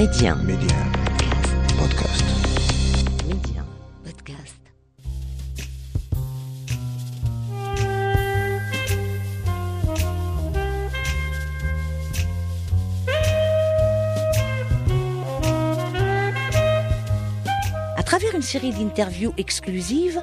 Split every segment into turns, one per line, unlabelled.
Média.
Média. Podcast.
Média. Podcast. À travers une série d'interviews exclusives,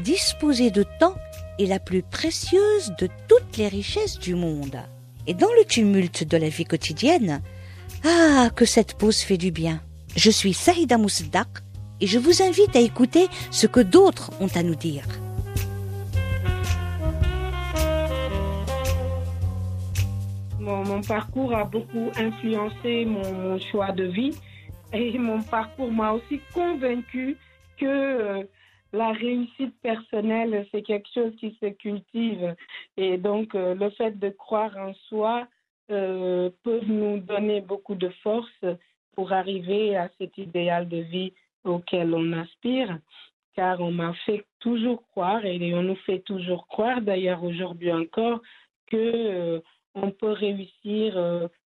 disposer de temps est la plus précieuse de toutes les richesses du monde. Et dans le tumulte de la vie quotidienne, ah, que cette pause fait du bien. Je suis Saïda Mousdak et je vous invite à écouter ce que d'autres ont à nous dire.
Mon, parcours a beaucoup influencé mon, mon choix de vie et mon parcours m'a aussi convaincu que euh, la réussite personnelle, c'est quelque chose qui se cultive. Et donc, euh, le fait de croire en soi euh, peut nous donner beaucoup de force pour arriver à cet idéal de vie auquel on aspire. Car on m'a fait toujours croire, et on nous fait toujours croire, d'ailleurs aujourd'hui encore, que euh, on peut réussir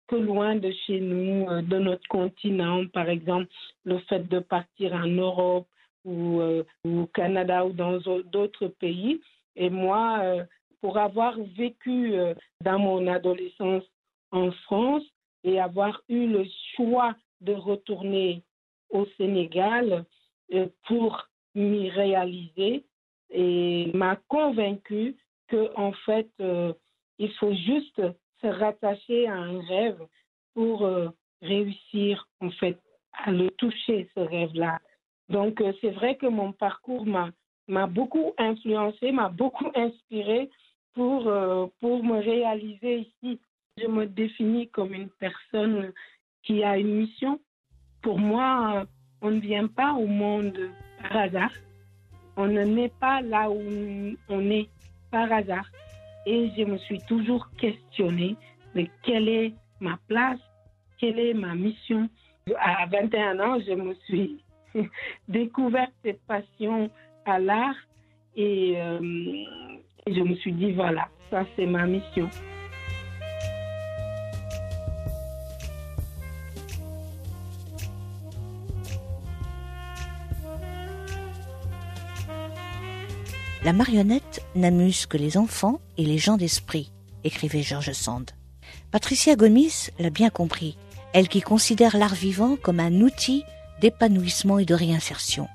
que loin de chez nous, de notre continent. Par exemple, le fait de partir en Europe, ou euh, au Canada ou dans d'autres pays. Et moi, euh, pour avoir vécu euh, dans mon adolescence en France et avoir eu le choix de retourner au Sénégal pour m'y réaliser, et m'a convaincu que en fait, il faut juste se rattacher à un rêve pour réussir en fait à le toucher ce rêve-là. Donc, euh, c'est vrai que mon parcours m'a, beaucoup influencé, m'a beaucoup inspiré pour, euh, pour me réaliser ici. Je me définis comme une personne qui a une mission. Pour moi, on ne vient pas au monde par hasard. On ne naît pas là où on est par hasard. Et je me suis toujours questionnée de quelle est ma place, quelle est ma mission. À 21 ans, je me suis découvert cette passion à l'art et, euh, et je me suis dit, voilà, ça c'est ma mission.
La marionnette n'amuse que les enfants et les gens d'esprit, écrivait George Sand. Patricia Gomis l'a bien compris, elle qui considère l'art vivant comme un outil d'épanouissement et de réinsertion.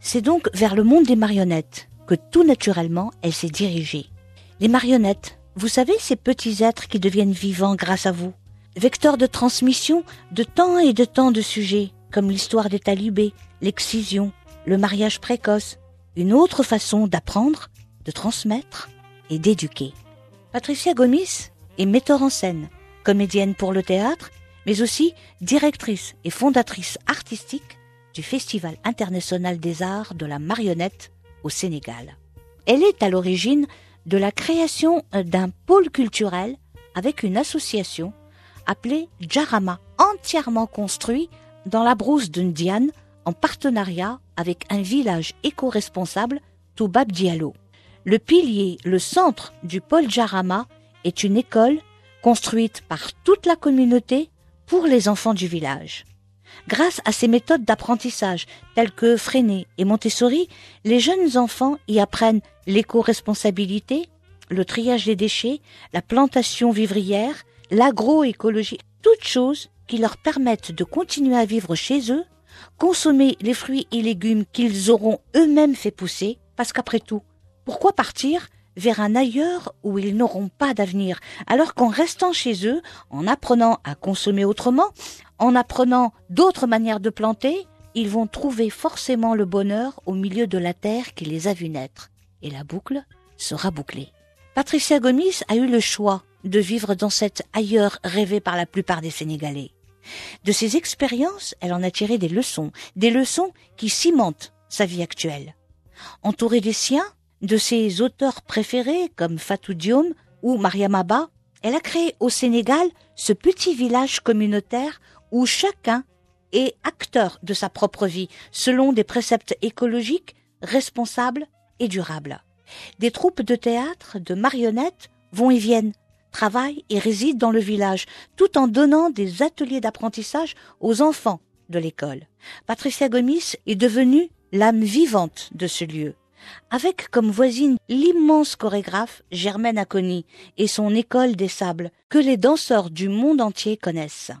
C'est donc vers le monde des marionnettes que tout naturellement elle s'est dirigée. Les marionnettes, vous savez, ces petits êtres qui deviennent vivants grâce à vous, vecteurs de transmission de tant et de tant de sujets, comme l'histoire des talibés, l'excision, le mariage précoce, une autre façon d'apprendre, de transmettre et d'éduquer. Patricia Gomis est metteur en scène, comédienne pour le théâtre, mais aussi directrice et fondatrice artistique du Festival international des arts de la marionnette au Sénégal. Elle est à l'origine de la création d'un pôle culturel avec une association appelée Jarama, entièrement construit dans la brousse de Ndiane en partenariat avec un village éco-responsable, Toubab Diallo. Le pilier, le centre du pôle Jarama est une école construite par toute la communauté pour les enfants du village. Grâce à ces méthodes d'apprentissage telles que Freinet et Montessori, les jeunes enfants y apprennent l'éco-responsabilité, le triage des déchets, la plantation vivrière, l'agroécologie, toutes choses qui leur permettent de continuer à vivre chez eux, consommer les fruits et légumes qu'ils auront eux-mêmes fait pousser, parce qu'après tout, pourquoi partir vers un ailleurs où ils n'auront pas d'avenir, alors qu'en restant chez eux, en apprenant à consommer autrement, en apprenant d'autres manières de planter, ils vont trouver forcément le bonheur au milieu de la terre qui les a vus naître. Et la boucle sera bouclée. Patricia Gomis a eu le choix de vivre dans cet ailleurs rêvé par la plupart des Sénégalais. De ces expériences, elle en a tiré des leçons, des leçons qui cimentent sa vie actuelle. Entourée des siens, de ses auteurs préférés comme Fatou Diom ou Mariam Abba, elle a créé au Sénégal ce petit village communautaire où chacun est acteur de sa propre vie selon des préceptes écologiques, responsables et durables. Des troupes de théâtre, de marionnettes vont et viennent, travaillent et résident dans le village, tout en donnant des ateliers d'apprentissage aux enfants de l'école. Patricia Gomis est devenue l'âme vivante de ce lieu avec comme voisine l'immense chorégraphe Germaine Aconi et son école des sables, que les danseurs du monde entier connaissent.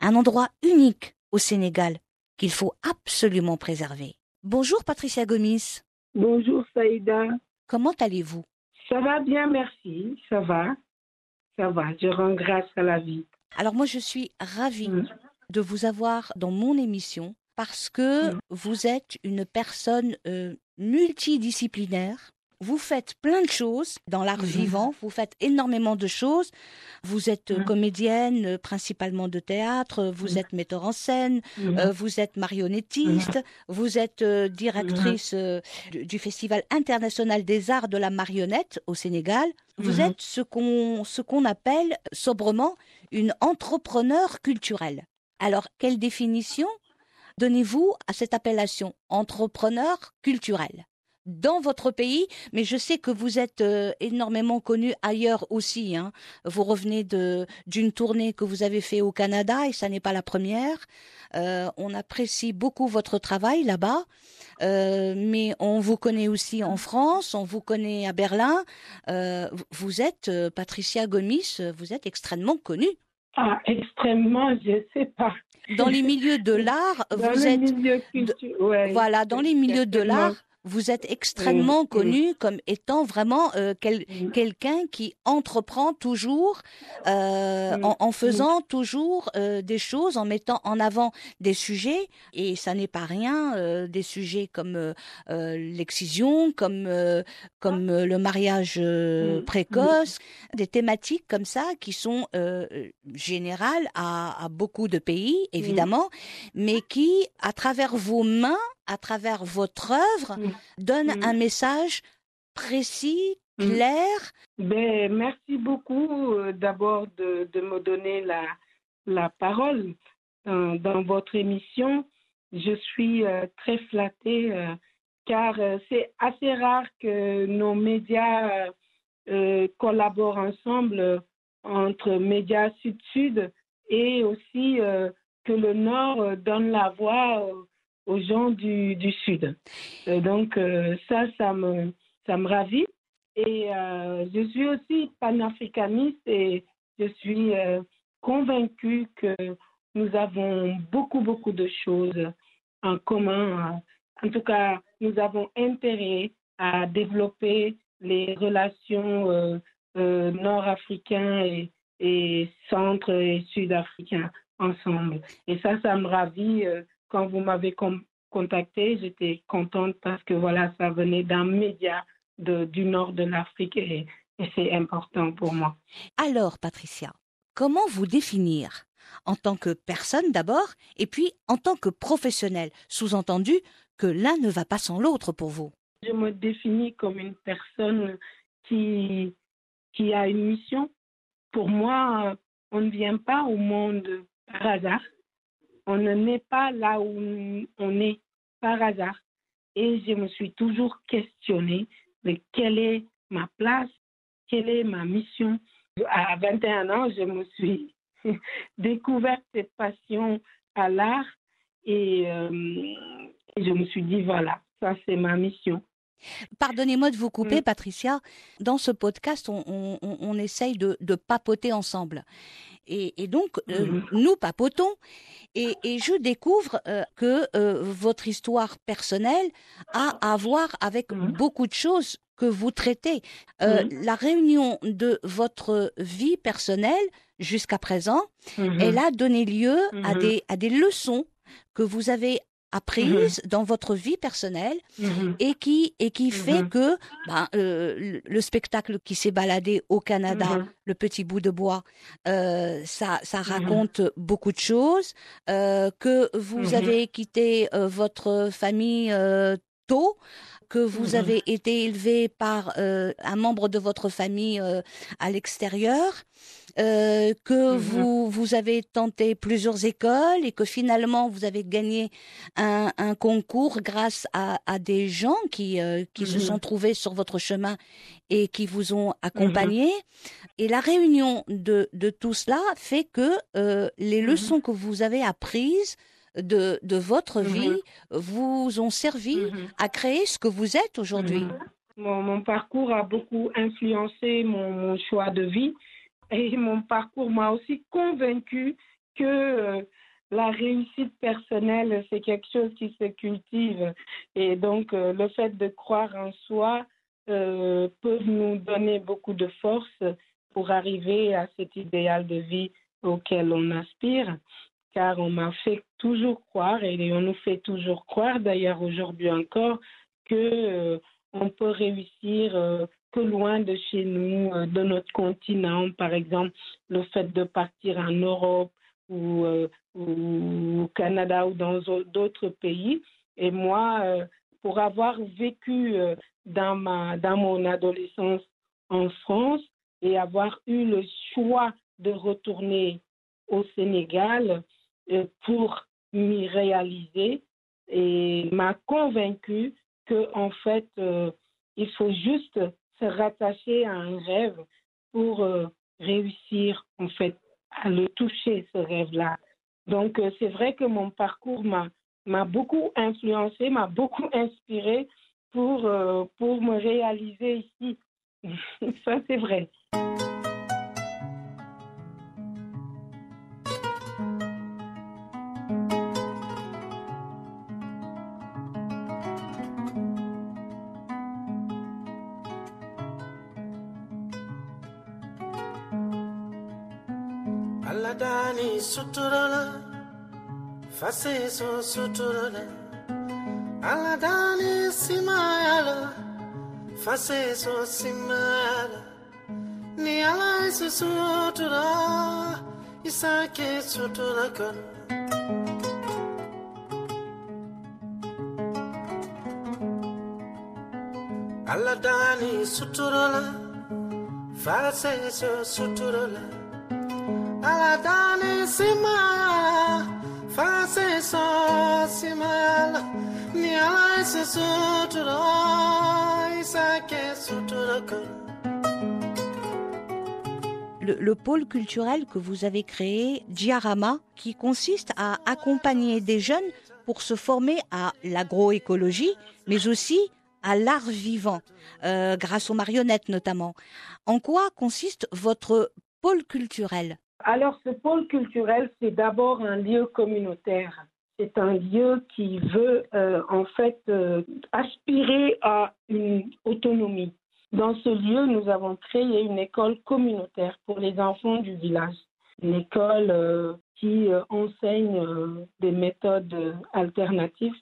Un endroit unique au Sénégal qu'il faut absolument préserver. Bonjour Patricia Gomis.
Bonjour Saïda.
Comment allez-vous?
Ça va bien, merci. Ça va. Ça va. Je rends grâce à la vie.
Alors moi, je suis ravie mm. de vous avoir dans mon émission parce que mm. vous êtes une personne euh, multidisciplinaire. Vous faites plein de choses dans l'art mm-hmm. vivant, vous faites énormément de choses. Vous êtes euh, mm. comédienne, euh, principalement de théâtre, vous mm. êtes metteur en scène, mm-hmm. vous êtes marionnettiste, vous êtes directrice du Festival international des arts de la marionnette au Sénégal. Vous êtes ce qu'on ce qu'on appelle sobrement une entrepreneur culturelle. Alors, quelle définition? Donnez-vous à cette appellation entrepreneur culturel dans votre pays, mais je sais que vous êtes euh, énormément connu ailleurs aussi. Hein. Vous revenez d'une tournée que vous avez fait au Canada et ça n'est pas la première. Euh, on apprécie beaucoup votre travail là-bas, euh, mais on vous connaît aussi en France, on vous connaît à Berlin. vous êtes Patricia Gomis, vous êtes extrêmement connue.
Ah, extrêmement, je sais pas.
Dans les milieux de l'art, vous êtes. voilà, dans les milieux de l'art, vous êtes extrêmement connu comme étant vraiment euh, quelqu'un qui entreprend toujours euh, en, faisant toujours euh, des choses, en mettant en avant des sujets. Et ça n'est pas rien, des sujets comme l'excision, comme, comme le mariage précoce, des thématiques comme ça qui sont générales à, à, beaucoup de pays, évidemment, mais qui, à travers vos mains, à travers votre œuvre, donne un message précis, clair.
Ben, merci beaucoup euh, d'abord de, de, me donner la, la parole dans, dans votre émission. Je suis euh, très flattée euh, car c'est assez rare que nos médias collaborent ensemble entre médias sud-sud et aussi que le Nord donne la voix aux gens du, du Sud. Euh, donc euh, ça, ça me, ça me ravit. Et euh, je suis aussi panafricaniste et je suis convaincue que nous avons beaucoup, beaucoup de choses en commun. En tout cas, nous avons intérêt à développer les relations nord-africains et, et centre et sud-africains ensemble. Et ça, ça me ravit quand vous m'avez contacté, j'étais contente parce que voilà, ça venait d'un média du nord de l'Afrique et, c'est important pour moi.
Alors, Patricia, comment vous définir? En tant que personne d'abord et puis en tant que professionnel, sous-entendu que l'un ne va pas sans l'autre pour vous
Je me définis comme une personne qui, qui a une mission. Pour moi, on ne vient pas au monde par hasard on ne naît pas là où on est par hasard. Et je me suis toujours questionnée de quelle est ma place, quelle est ma mission. À 21 ans, je me suis découverte cette passion à l'art et euh, je me suis dit, voilà, ça c'est ma mission.
Pardonnez-moi de vous couper, mm. Patricia. Dans ce podcast, on, essaye de, papoter ensemble. Et, donc, euh, mm-hmm. nous papotons. Et, je découvre euh, que euh, votre histoire personnelle a à voir avec mm-hmm. beaucoup de choses que vous traitez. Mm-hmm. La réunion de votre vie personnelle jusqu'à présent, elle a donné lieu à, des, à des leçons que vous avez apprise dans votre vie personnelle et qui et qui fait que ben, euh, le spectacle qui s'est baladé au Canada, le petit bout de bois, euh, ça ça raconte beaucoup de choses. Euh, que vous avez quitté votre famille tôt que vous
Mhm.
avez été élevé par euh, un membre de votre famille euh, à l'extérieur, euh, que
Mhm.
vous vous avez tenté plusieurs écoles et que finalement vous avez gagné un, un concours grâce à, à des gens qui euh, qui se
Mhm.
sont trouvés sur votre chemin et qui vous ont accompagné. Et la réunion de de tout cela fait que euh, les leçons que vous avez apprises de de votre vie vous ont servi à créer ce que vous êtes aujourd'hui.
Mon, mon parcours a beaucoup influencé mon, mon choix de vie et mon parcours m'a aussi convaincu que euh, la réussite personnelle, c'est quelque chose qui se cultive. Et donc, euh, le fait de croire en soi euh, peut nous donner beaucoup de force pour arriver à cet idéal de vie auquel on aspire. Car on m'a fait toujours croire, et on nous fait toujours croire, d'ailleurs aujourd'hui encore, que on peut réussir que loin de chez nous, euh, de notre continent. Par exemple, le fait de partir en Europe ou, euh, au Canada ou dans au- d'autres pays. Et moi, euh, pour avoir vécu dans, ma, dans mon adolescence en France et avoir eu le choix de retourner au Sénégal pour m'y réaliser, et m'a convaincu que en fait il faut juste se rattacher à un rêve pour euh, réussir en fait à le toucher ce rêve là donc euh, c'est vrai que mon parcours m'a m'a beaucoup influencé m'a beaucoup inspiré pour euh, pour me réaliser ici. Ça c'est vrai
Dani suturala faseso suturala. Aladani simayala faseso simayala. Ni alaisu sutura isake sutura kono aladani suturala faseso suturala.
Le, le pôle culturel que vous avez créé, Diarama, qui consiste à accompagner des jeunes pour se former à l'agroécologie, mais aussi à l'art vivant, euh, grâce aux marionnettes notamment. En quoi consiste votre pôle culturel?
Alors, ce pôle culturel, c'est d'abord un lieu communautaire. C'est un lieu qui veut euh, en fait euh, aspirer à une autonomie. Dans ce lieu, nous avons créé une école communautaire pour les enfants du village. Une école euh, qui enseigne des méthodes alternatives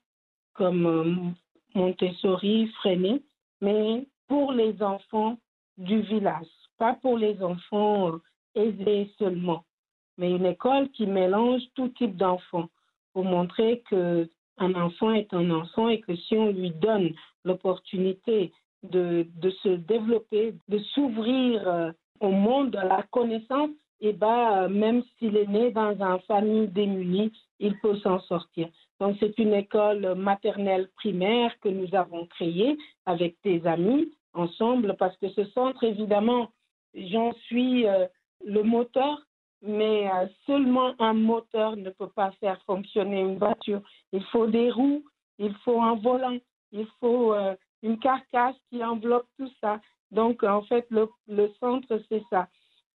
comme Montessori, Freinet, mais pour les enfants du village, pas pour les enfants aisés seulement, mais une école qui mélange tout type d'enfants pour montrer que un enfant est un enfant et que si on lui donne l'opportunité de, de se développer, de s'ouvrir euh, au monde de la connaissance, et ben, euh, même s'il est né dans une famille démunie, il peut s'en sortir. Donc c'est une école maternelle primaire que nous avons créée avec des amis ensemble parce que ce centre, évidemment, j'en suis euh, le moteur, mais euh, seulement un moteur ne peut pas faire fonctionner une voiture. Il faut des roues, il faut un volant, il faut euh, une carcasse qui enveloppe tout ça. Donc, en fait, le, centre, c'est ça.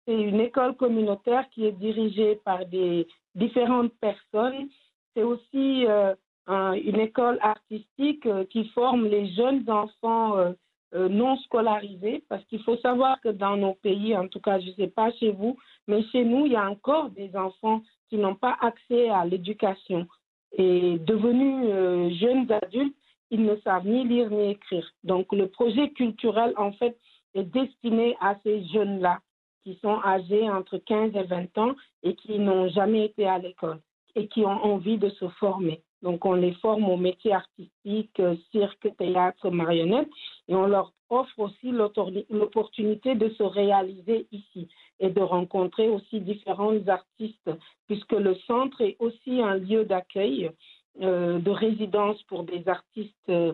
C'est une école communautaire qui est dirigée par des différentes personnes. C'est aussi euh, un, une école artistique qui forme les jeunes enfants euh, non scolarisés, parce qu'il faut savoir que dans nos pays, en tout cas, je ne sais pas chez vous, mais chez nous, il y a encore des enfants qui n'ont pas accès à l'éducation. Et devenus euh, jeunes adultes, ils ne savent ni lire ni écrire. Donc le projet culturel, en fait, est destiné à ces jeunes-là qui sont âgés entre 15 et 20 ans et qui n'ont jamais été à l'école et qui ont envie de se former. Donc, on les forme au métier artistique, euh, cirque, théâtre, marionnette, et on leur offre aussi l'opportunité de se réaliser ici et de rencontrer aussi différents artistes, puisque le centre est aussi un lieu d'accueil, euh, de résidence pour des artistes euh,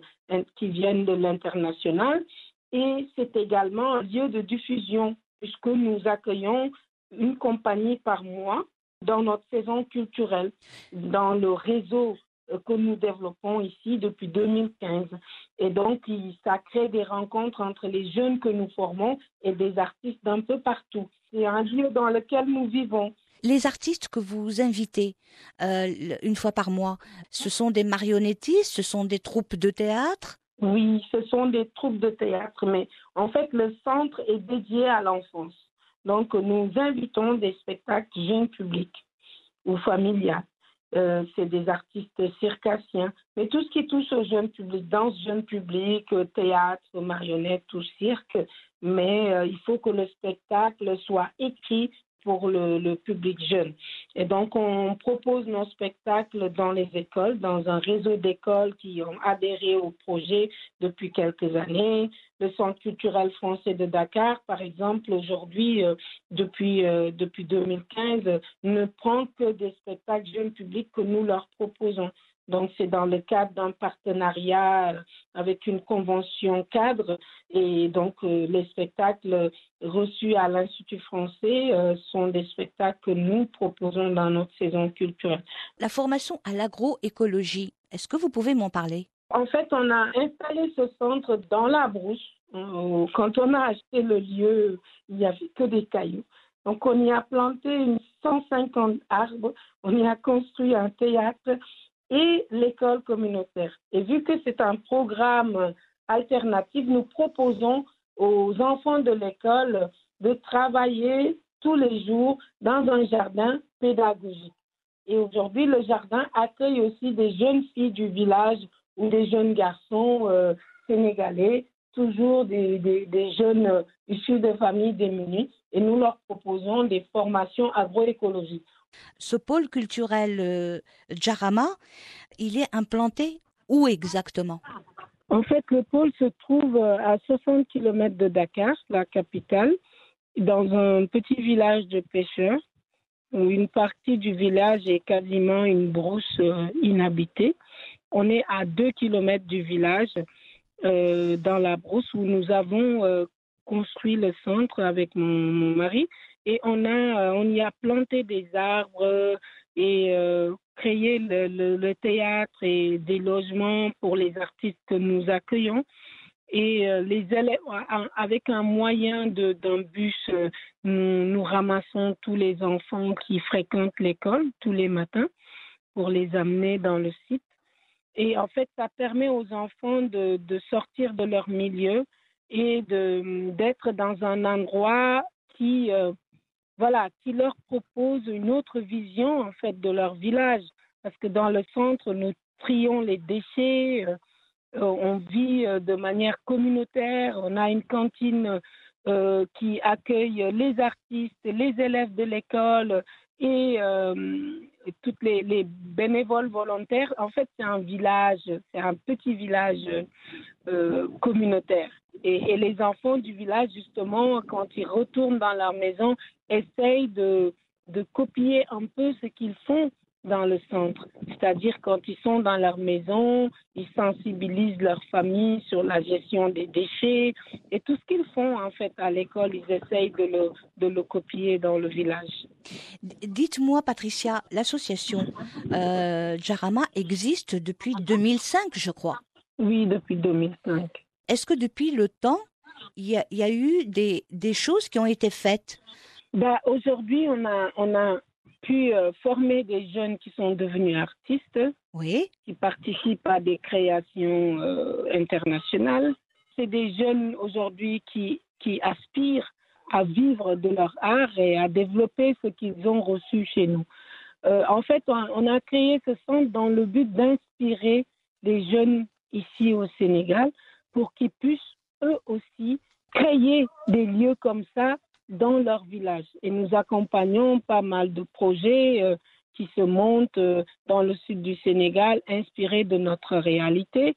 qui viennent de l'international, et c'est également un lieu de diffusion, puisque nous accueillons une compagnie par mois dans notre saison culturelle, dans le réseau que nous développons ici depuis 2015. Et donc, ça crée des rencontres entre les jeunes que nous formons et des artistes d'un peu partout. C'est un lieu dans lequel nous vivons.
Les artistes que vous invitez euh, une fois par mois, ce sont des marionnettistes, ce sont des troupes de théâtre?
Oui, ce sont des troupes de théâtre, mais en fait, le centre est dédié à l'enfance. Donc, nous invitons des spectacles jeunes publics ou familiales. Euh, c'est des artistes circassiens. Mais tout ce qui touche au jeune public, danse jeune public, théâtre, marionnette, tout cirque, mais euh, il faut que le spectacle soit écrit pour le, public jeune. Et donc, on propose nos spectacles dans les écoles, dans un réseau d'écoles qui ont adhéré au projet depuis quelques années. Le Centre culturel français de Dakar, par exemple, aujourd'hui, euh, depuis, euh, depuis 2015, ne prend que des spectacles jeunes publics que nous leur proposons. Donc, c'est dans le cadre d'un partenariat avec une convention cadre. Et donc, euh, les spectacles reçus à l'Institut français euh, sont des spectacles que nous proposons dans notre saison culturelle.
La formation à l'agroécologie, est-ce que vous pouvez m'en parler?
En fait, on a installé ce centre dans la brousse. Euh, quand on a acheté le lieu, il n'y avait que des cailloux. Donc, on y a planté une 150 arbres, on y a construit un théâtre et l'école communautaire. Et vu que c'est un programme alternatif, nous proposons aux enfants de l'école de travailler tous les jours dans un jardin pédagogique. Et aujourd'hui, le jardin accueille aussi des jeunes filles du village ou des jeunes garçons euh, sénégalais, toujours des, des, jeunes issus de familles démunies, et nous leur proposons des formations agroécologiques.
Ce pôle culturel euh, Djarama, il est implanté où exactement?
En fait, le pôle se trouve euh, à 60 km de Dakar, la capitale, dans un petit village de pêcheurs où une partie du village est quasiment une brousse euh, inhabitée. On est à 2 km du village, dans la brousse où nous avons construit le centre avec mon mari et on, a, euh, on y a planté des arbres et euh, créé le, le, théâtre et des logements pour les artistes que nous accueillons. Et euh, les avec un moyen d'un bus, nous, nous, ramassons tous les enfants qui fréquentent l'école tous les matins pour les amener dans le site. Et en fait, ça permet aux enfants de, de sortir de leur milieu et d'être dans un endroit qui voilà, qui leur propose une autre vision en fait de leur village. Parce que dans le centre, nous trions les déchets, euh, euh, on vit euh, de manière communautaire, on a une cantine qui accueille les artistes, les élèves de l'école et toutes les, les, bénévoles volontaires. En fait, c'est un village, c'est un petit village communautaire. Et, les enfants du village, justement, quand ils retournent dans leur maison, essayent de, de copier un peu ce qu'ils font dans le centre. C'est-à-dire quand ils sont dans leur maison, ils sensibilisent leur famille sur la gestion des déchets et tout ce qu'ils font en fait à l'école, ils essayent de le, de le copier dans le village.
Dites-moi Patricia, l'association euh, Jarama existe depuis 2005 je crois.
Oui, depuis 2005.
Est-ce que depuis le temps, il y a, eu des, des, choses qui ont été faites?
Bah, Aujourd'hui, on a, on a pu euh, former des jeunes qui sont devenus artistes,
oui.
qui participent à des créations euh, internationales. C'est des jeunes aujourd'hui qui, qui aspirent à vivre de leur art et à développer ce qu'ils ont reçu chez nous. Euh, en fait, on, on a créé ce centre dans le but d'inspirer les jeunes ici au Sénégal pour qu'ils puissent eux aussi créer des lieux comme ça dans leur village. Et nous accompagnons pas mal de projets euh, qui se montent euh, dans le sud du Sénégal, inspirés de notre réalité.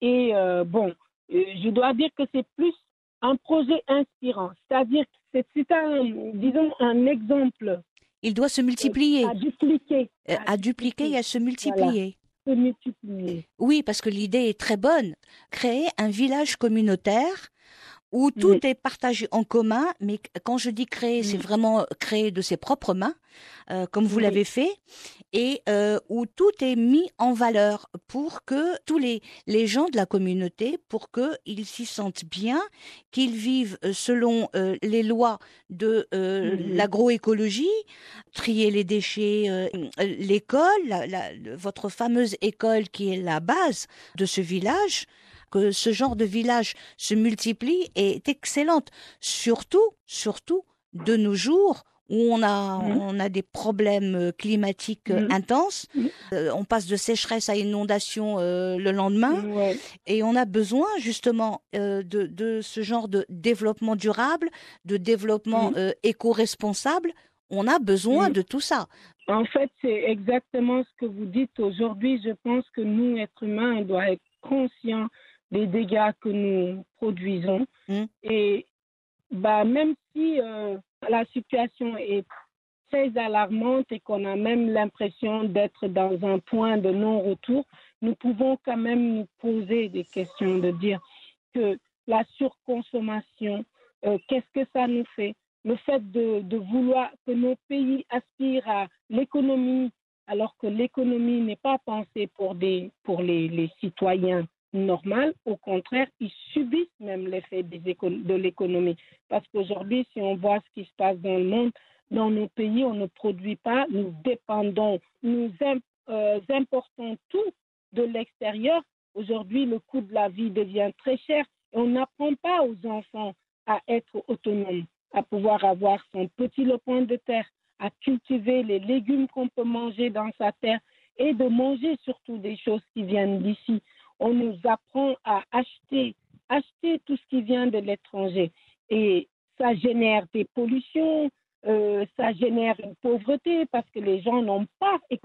Et euh, bon, je dois dire que c'est plus un projet inspirant, c'est-à-dire que c'est- c'est un, disons, un exemple
Il doit se multiplier,
à dupliquer,
à dupliquer et à se multiplier.
se multiplier.
Oui, parce que l'idée est très bonne. Créer un village communautaire où tout est partagé en commun, mais quand je dis créer, c'est
Mm.
vraiment créer de ses propres mains, euh, comme vous
Oui.
l'avez fait, et euh, où tout est mis en valeur pour que tous les, les gens de la communauté, pour qu'ils s'y sentent bien, qu'ils vivent euh, selon euh, les lois de euh,
Mhm.
l'agroécologie, trier les déchets, euh, l'école, la- la- le- votre fameuse école qui est la base de ce village, que ce genre de village se multiplie est excellente. Surtout, surtout de nos jours où on a,
Mhm.
on a des problèmes euh, climatiques euh,
Mhm.
intenses.
Mhm.
Euh, on passe de sécheresse à inondation euh, le lendemain.
Ouais.
Et on a besoin justement euh, de, de ce genre de développement durable, de développement éco-responsable. On a besoin de tout ça.
En fait, c'est exactement ce que vous dites aujourd'hui. Je pense que nous, êtres humains, on doit être conscients des dégâts que nous produisons.
Mm.
Et bah, même si euh, la situation est très alarmante et qu'on a même l'impression d'être dans un point de non-retour, nous pouvons quand même nous poser des questions, de dire que la surconsommation, euh, qu'est-ce que ça nous fait? Le fait de, de vouloir que nos pays aspirent à l'économie, alors que l'économie n'est pas pensée pour, des, pour les, les citoyens normaux, au contraire, ils subissent même l'effet de l'économie. Parce qu'aujourd'hui, si on voit ce qui se passe dans le monde, dans nos pays, on ne produit pas, nous dépendons, nous euh, importons tout de l'extérieur. Aujourd'hui, le coût de la vie devient très cher et on n'apprend pas aux enfants à être autonomes à pouvoir avoir son petit lopin de terre, à cultiver les légumes qu'on peut manger dans sa terre et de manger surtout des choses qui viennent d'ici. On nous apprend à acheter, acheter tout ce qui vient de l'étranger. Et ça génère des pollutions, euh, ça génère une pauvreté parce que les gens n'ont pas